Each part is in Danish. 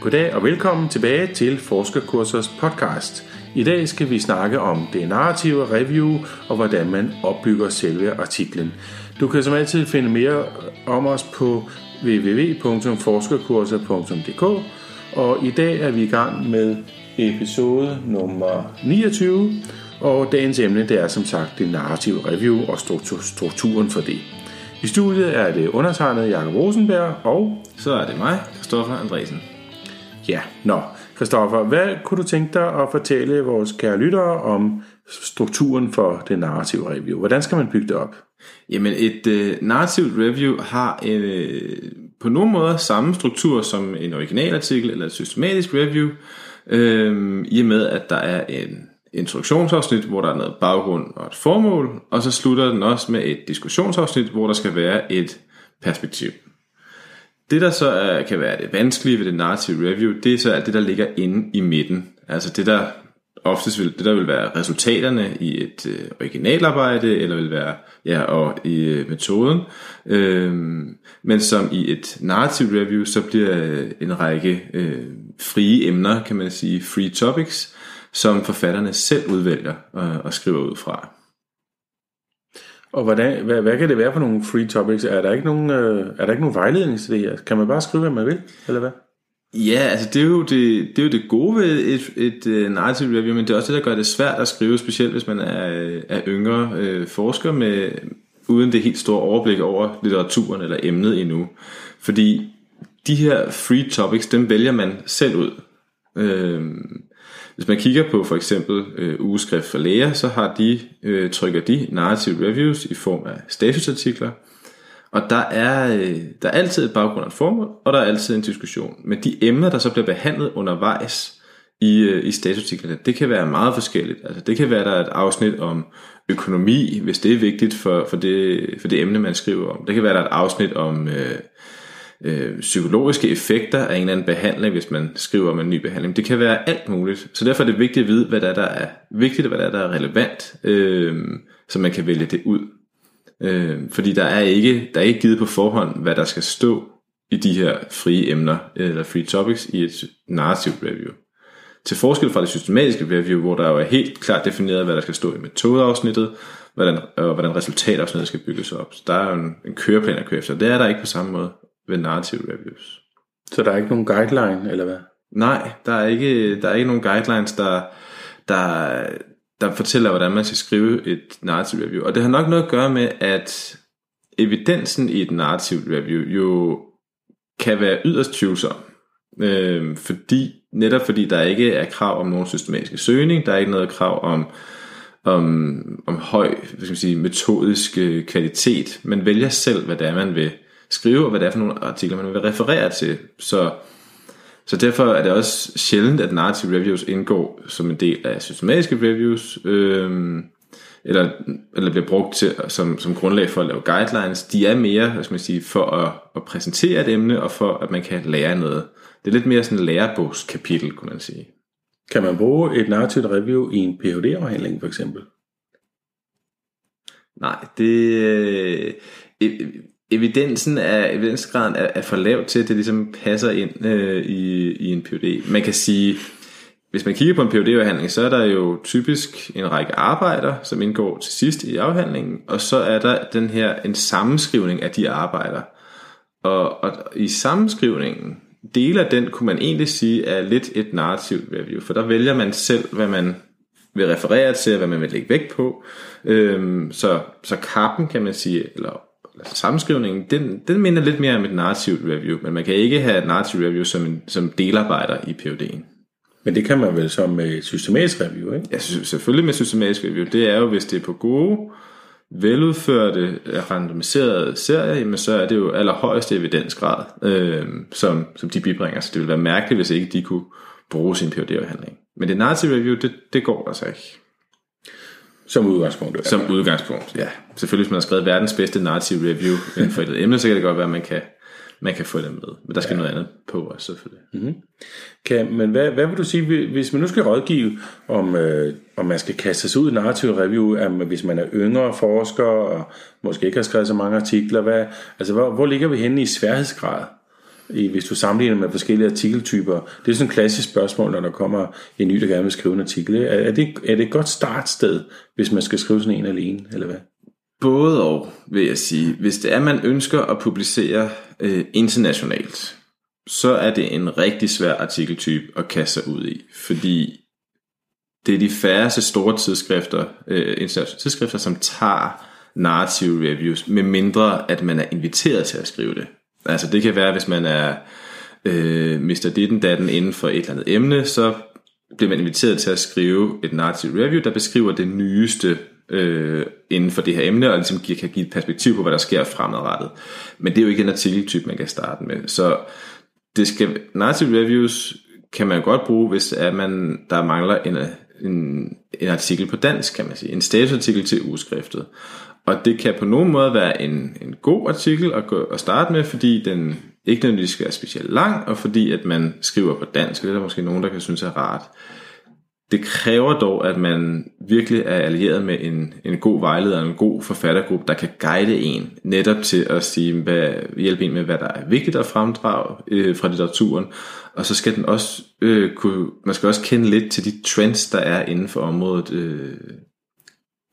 Goddag og velkommen tilbage til Forskerkursers podcast. I dag skal vi snakke om det narrative review og hvordan man opbygger selve artiklen. Du kan som altid finde mere om os på www.forskerkurser.dk og i dag er vi i gang med episode nummer 29 og dagens emne det er som sagt det narrative review og strukturen for det. I studiet er det undertegnet Jakob Rosenberg og så er det mig, Kristoffer Andresen. Ja, nå. Christoffer, hvad kunne du tænke dig at fortælle vores kære lyttere om strukturen for det narrative review? Hvordan skal man bygge det op? Jamen, et øh, narrativt review har en, øh, på nogle måder samme struktur som en originalartikel eller et systematisk review, øh, i og med at der er en introduktionsafsnit, hvor der er noget baggrund og et formål, og så slutter den også med et diskussionsafsnit, hvor der skal være et perspektiv. Det, der så er, kan være det vanskelige ved det narrative review, det er så alt det, der ligger inde i midten. Altså det, der oftest vil, det der vil være resultaterne i et øh, originalarbejde, eller vil være ja, og i øh, metoden. Øhm, men som i et narrative review, så bliver øh, en række øh, frie emner, kan man sige, free topics, som forfatterne selv udvælger og, og skriver ud fra. Og hvordan, hvad, hvad kan det være for nogle free topics? Er der ikke nogen, øh, er der ikke nogen vejledning til det her? Kan man bare skrive, hvad man vil, eller hvad? Ja, altså det er jo det, det, er jo det gode ved et, et, et uh, review, men det er også det, der gør det svært at skrive, specielt hvis man er, øh, er yngre øh, forsker med, uden det helt store overblik over litteraturen eller emnet endnu. Fordi de her free topics, dem vælger man selv ud. Øh, hvis man kigger på for eksempel øh, ugeskrift for læger, så har de, øh, trykker de narrative reviews i form af statusartikler, og der er, øh, der er altid et baggrund og et formål, og der er altid en diskussion. Men de emner, der så bliver behandlet undervejs i, øh, i statusartiklerne, det kan være meget forskelligt. Altså, det kan være, der er et afsnit om økonomi, hvis det er vigtigt for, for, det, for det emne, man skriver om. Det kan være, der er et afsnit om... Øh, øh, psykologiske effekter af en eller anden behandling, hvis man skriver om en ny behandling. Det kan være alt muligt. Så derfor er det vigtigt at vide, hvad der er, der er vigtigt, og hvad der er, der er relevant, øh, så man kan vælge det ud. Øh, fordi der er, ikke, der er ikke givet på forhånd, hvad der skal stå i de her frie emner, eller free topics, i et narrative review. Til forskel fra det systematiske review, hvor der jo er helt klart defineret, hvad der skal stå i metodeafsnittet, hvordan, og hvordan resultatafsnittet skal bygges op. Så der er jo en, en køreplan at køre efter. Det er der ikke på samme måde ved narrative reviews. Så der er ikke nogen guideline, eller hvad? Nej, der er ikke, der er ikke nogen guidelines, der, der, der fortæller, hvordan man skal skrive et narrative review. Og det har nok noget at gøre med, at evidensen i et narrative review jo kan være yderst tvivlsom. Øh, fordi, netop fordi der ikke er krav om nogen systematisk søgning, der er ikke noget krav om, om, om høj hvad skal man sige, metodisk øh, kvalitet. Man vælger selv, hvad det er, man vil skrive, og hvad det er for nogle artikler, man vil referere til. Så, så derfor er det også sjældent, at narrative reviews indgår som en del af systematiske reviews, øh, eller, eller bliver brugt til, som, som grundlag for at lave guidelines. De er mere, hvad skal man sige, for at, at præsentere et emne, og for at man kan lære noget. Det er lidt mere sådan en lærebogskapitel, kunne man sige. Kan man bruge et narrativt review i en Ph.D.-afhandling for eksempel? Nej, det... Øh, evidensen er, evidensgraden er, er for lav til, at det ligesom passer ind øh, i, i en PhD. Man kan sige, hvis man kigger på en PhD-afhandling, så er der jo typisk en række arbejder, som indgår til sidst i afhandlingen, og så er der den her en sammenskrivning af de arbejder. Og, og i sammenskrivningen, dele af den kunne man egentlig sige er lidt et narrativt review, for der vælger man selv, hvad man vil referere til, hvad man vil lægge vægt på. Øhm, så, så kappen kan man sige, eller altså sammenskrivningen, den, den minder lidt mere om et narrativt review, men man kan ikke have et narrativt review som, en, som delarbejder i PhD'en. Men det kan man vel som med systematisk review, ikke? Ja, selvfølgelig med systematisk review. Det er jo, hvis det er på gode, veludførte, randomiserede serier, jamen så er det jo allerhøjeste evidensgrad, øh, som, som de bibringer. Så det ville være mærkeligt, hvis ikke de kunne bruge sin PhD-afhandling. Men det narrative review, det, det går altså ikke. Som udgangspunkt. Som udgangspunkt, ja. Selvfølgelig, hvis man har skrevet verdens bedste narrative review inden for et emne, så kan det godt være, at man kan, man kan få det med. Men der skal ja. noget andet på også, selvfølgelig. Mm-hmm. Kan, men hvad, hvad vil du sige, hvis man nu skal rådgive, om, øh, om man skal kaste sig ud i narrative review, at hvis man er yngre forsker, og måske ikke har skrevet så mange artikler, hvad, altså hvor, hvor ligger vi henne i sværhedsgrad? I, hvis du sammenligner med forskellige artikeltyper. Det er sådan et klassisk spørgsmål, når der kommer en ny, der gerne vil skrive en artikel. Er, er, det, er det et godt startsted, hvis man skal skrive sådan en alene, eller hvad? Både og, vil jeg sige. Hvis det er, man ønsker at publicere øh, internationalt, så er det en rigtig svær artikeltype at kaste sig ud i, fordi det er de færreste store tidsskrifter, øh, internationale tidsskrifter, som tager narrative reviews, med mindre at man er inviteret til at skrive det. Altså det kan være, hvis man er øh, Mr. Ditten Datten inden for et eller andet emne, så bliver man inviteret til at skrive et narrative review, der beskriver det nyeste øh, inden for det her emne, og ligesom kan give et perspektiv på, hvad der sker fremadrettet. Men det er jo ikke en artikeltype, man kan starte med. Så det skal, narrative reviews kan man godt bruge, hvis at man, der mangler en, en, en artikel på dansk, kan man sige. En statusartikel til ugeskriftet. Og det kan på nogen måde være en, en god artikel at, gå, at starte med, fordi den ikke nødvendigvis skal være specielt lang, og fordi at man skriver på dansk, og det er der måske nogen, der kan synes er rart. Det kræver dog, at man virkelig er allieret med en, en god vejleder, en god forfattergruppe, der kan guide en netop til at sige, hvad, hjælpe en med, hvad der er vigtigt at fremdrage øh, fra litteraturen. Og så skal den også øh, kunne, man skal også kende lidt til de trends, der er inden for området, øh,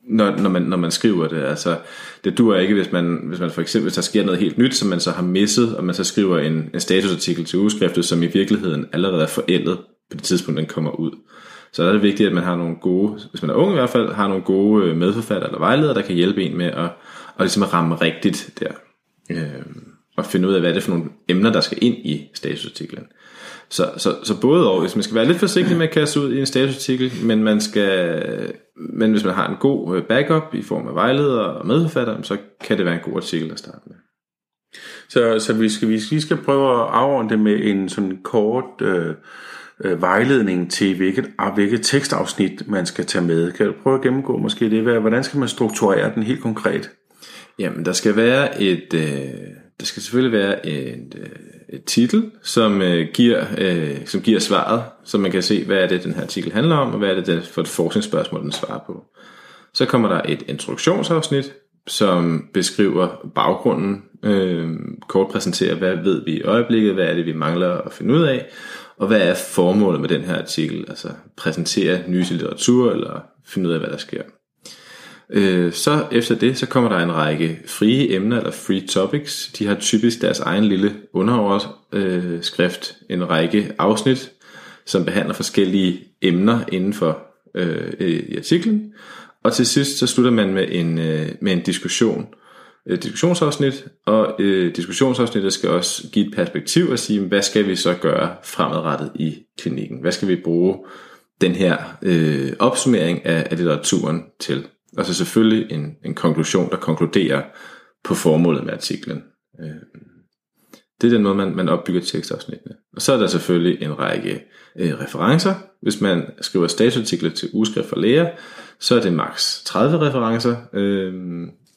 når, når, man, når man skriver det. Altså, det dur ikke, hvis man, hvis man for eksempel, hvis der sker noget helt nyt, som man så har misset, og man så skriver en, en statusartikel til udskriftet, som i virkeligheden allerede er forældet på det tidspunkt, den kommer ud. Så er det vigtigt, at man har nogle gode, hvis man er ung i hvert fald, har nogle gode øh, medforfatter eller vejledere, der kan hjælpe en med at, at, ligesom at ramme rigtigt der. Øh, og finde ud af, hvad det er for nogle emner, der skal ind i statusartiklen. Så, så, så både og, hvis man skal være lidt forsigtig med at kaste ud i en statusartikel, men man skal, men hvis man har en god øh, backup i form af vejleder og medforfatter, så kan det være en god artikel at starte med. Så, så vi, skal, vi skal prøve at afrunde det med en sådan kort øh, øh, vejledning til, hvilket, hvilket tekstafsnit man skal tage med. Kan du prøve at gennemgå måske det? Hvordan skal man strukturere den helt konkret? Jamen, der skal være et... Øh, der skal selvfølgelig være en, øh, et titel, som, øh, giver, øh, som giver svaret, så man kan se, hvad er det, den her artikel handler om, og hvad er det for et forskningsspørgsmål, den svarer på. Så kommer der et introduktionsafsnit, som beskriver baggrunden, øh, kort præsenterer, hvad ved vi i øjeblikket, hvad er det, vi mangler at finde ud af, og hvad er formålet med den her artikel, altså præsentere ny litteratur, eller finde ud af, hvad der sker. Øh, så efter det, så kommer der en række frie emner, eller free topics. De har typisk deres egen lille underoverskrift, øh, en række afsnit, som behandler forskellige emner inden for øh, i artiklen. Og til sidst, så slutter man med en, øh, med en diskussion, et diskussionsafsnit, og øh, diskussionsafsnittet skal også give et perspektiv og sige, hvad skal vi så gøre fremadrettet i klinikken? Hvad skal vi bruge den her øh, opsummering af, af litteraturen til? Og så selvfølgelig en, en konklusion, der konkluderer på formålet med artiklen. Øh, det er den måde, man, man opbygger tekstafsnittene. Og så er der selvfølgelig en række øh, referencer. Hvis man skriver statusartikler til ugeskrift for læger, så er det maks 30 referencer, øh,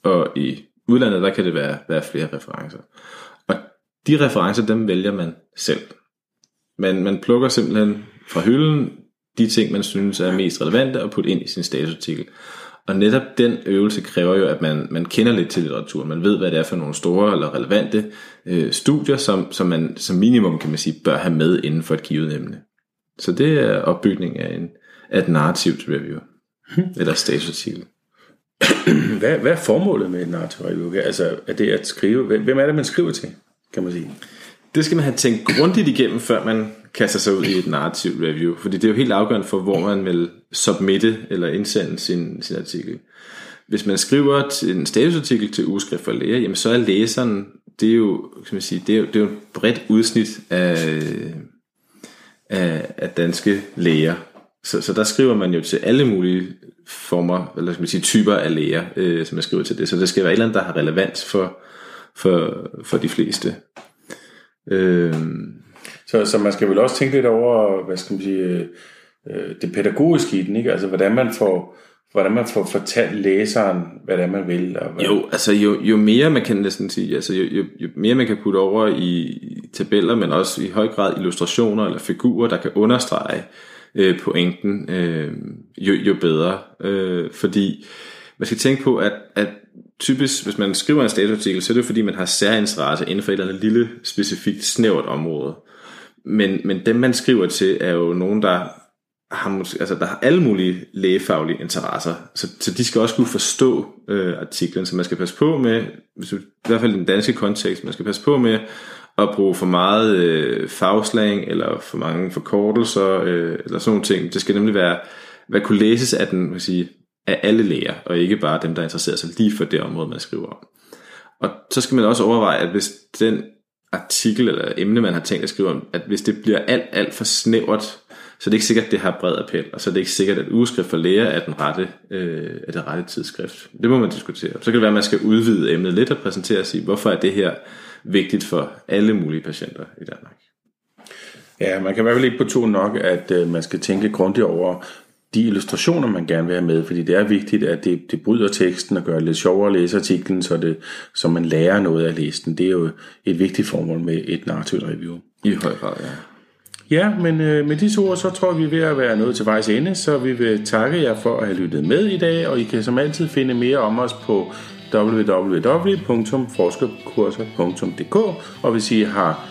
og i udlandet, der kan det være, være flere referencer. Og de referencer, dem vælger man selv. Man, man plukker simpelthen fra hylden de ting, man synes er mest relevante og putte ind i sin statusartikel. Og netop den øvelse kræver jo, at man, man kender lidt til litteratur. Man ved, hvad det er for nogle store eller relevante øh, studier, som, som man som minimum, kan man sige, bør have med inden for et givet emne. Så det er opbygning af, en, af et narrativt review. Hmm. Eller statusartikel. hvad, hvad er formålet med et narrativt review? Altså, er det at skrive? Hvem er det, man skriver til, kan man sige? Det skal man have tænkt grundigt igennem, før man kaster sig ud i et narrativt review. Fordi det er jo helt afgørende for, hvor man vil submitte eller indsende sin, sin artikel. Hvis man skriver en statusartikel til ugeskrift for læger, jamen så er læseren, det er jo, kan man sige, det er jo, det er jo et bredt udsnit af, af, af danske læger. Så, så der skriver man jo til alle mulige former, eller skal man sige, typer af læger, øh, som man skriver til det. Så det skal være et eller andet, der har relevans for, for, for de fleste. Øh, så, så man skal vel også tænke lidt over, hvad skal man sige, øh, øh, det pædagogiske i den, ikke? Altså hvordan man får, hvordan man får fortalt læseren, hvad det er, man vil. Og hvad... Jo, altså jo, jo mere man kan næsten sige, altså jo, jo, jo mere man kan putte over i tabeller, men også i høj grad illustrationer eller figurer, der kan understrege øh, pointen, øh, jo, jo bedre. Øh, fordi man skal tænke på, at, at typisk, hvis man skriver en statusartikel, så er det fordi, man har særinteresse inden for et eller andet lille, specifikt, snævert område. Men, men dem, man skriver til, er jo nogen, der har, måske, altså, der har alle mulige lægefaglige interesser. Så, så de skal også kunne forstå øh, artiklen, så man skal passe på med, hvis du, i hvert fald i den danske kontekst, man skal passe på med at bruge for meget øh, fagslang, eller for mange forkortelser, øh, eller sådan nogle ting. Det skal nemlig være, hvad kunne læses af den, vil sige, af alle læger, og ikke bare dem, der interesserer sig lige for det område, man skriver om. Og så skal man også overveje, at hvis den artikel eller emne, man har tænkt at skrive om, at hvis det bliver alt, alt for snævert, så er det ikke sikkert, at det har bred appel, og så er det ikke sikkert, at ugeskrift for læger er, den rette, øh, er det rette tidsskrift. Det må man diskutere. Så kan det være, at man skal udvide emnet lidt og præsentere sig, hvorfor er det her vigtigt for alle mulige patienter i Danmark. Ja, man kan i hvert fald ikke på to nok, at øh, man skal tænke grundigt over de illustrationer, man gerne vil have med, fordi det er vigtigt, at det, det bryder teksten og gør det lidt sjovere at læse artiklen, så, det, så man lærer noget af læsen. Det er jo et vigtigt formål med et narrativt review. I høj grad, ja. Ja, men øh, med disse ord, så tror vi, vi er ved at være nået til vejs ende, så vi vil takke jer for at have lyttet med i dag, og I kan som altid finde mere om os på www.forskerkurser.dk, og hvis I har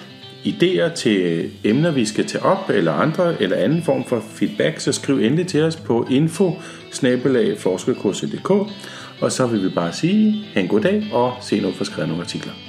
idéer til emner, vi skal tage op, eller andre, eller anden form for feedback, så skriv endelig til os på info og så vil vi bare sige, have en god dag, og se nu for skrevet nogle artikler.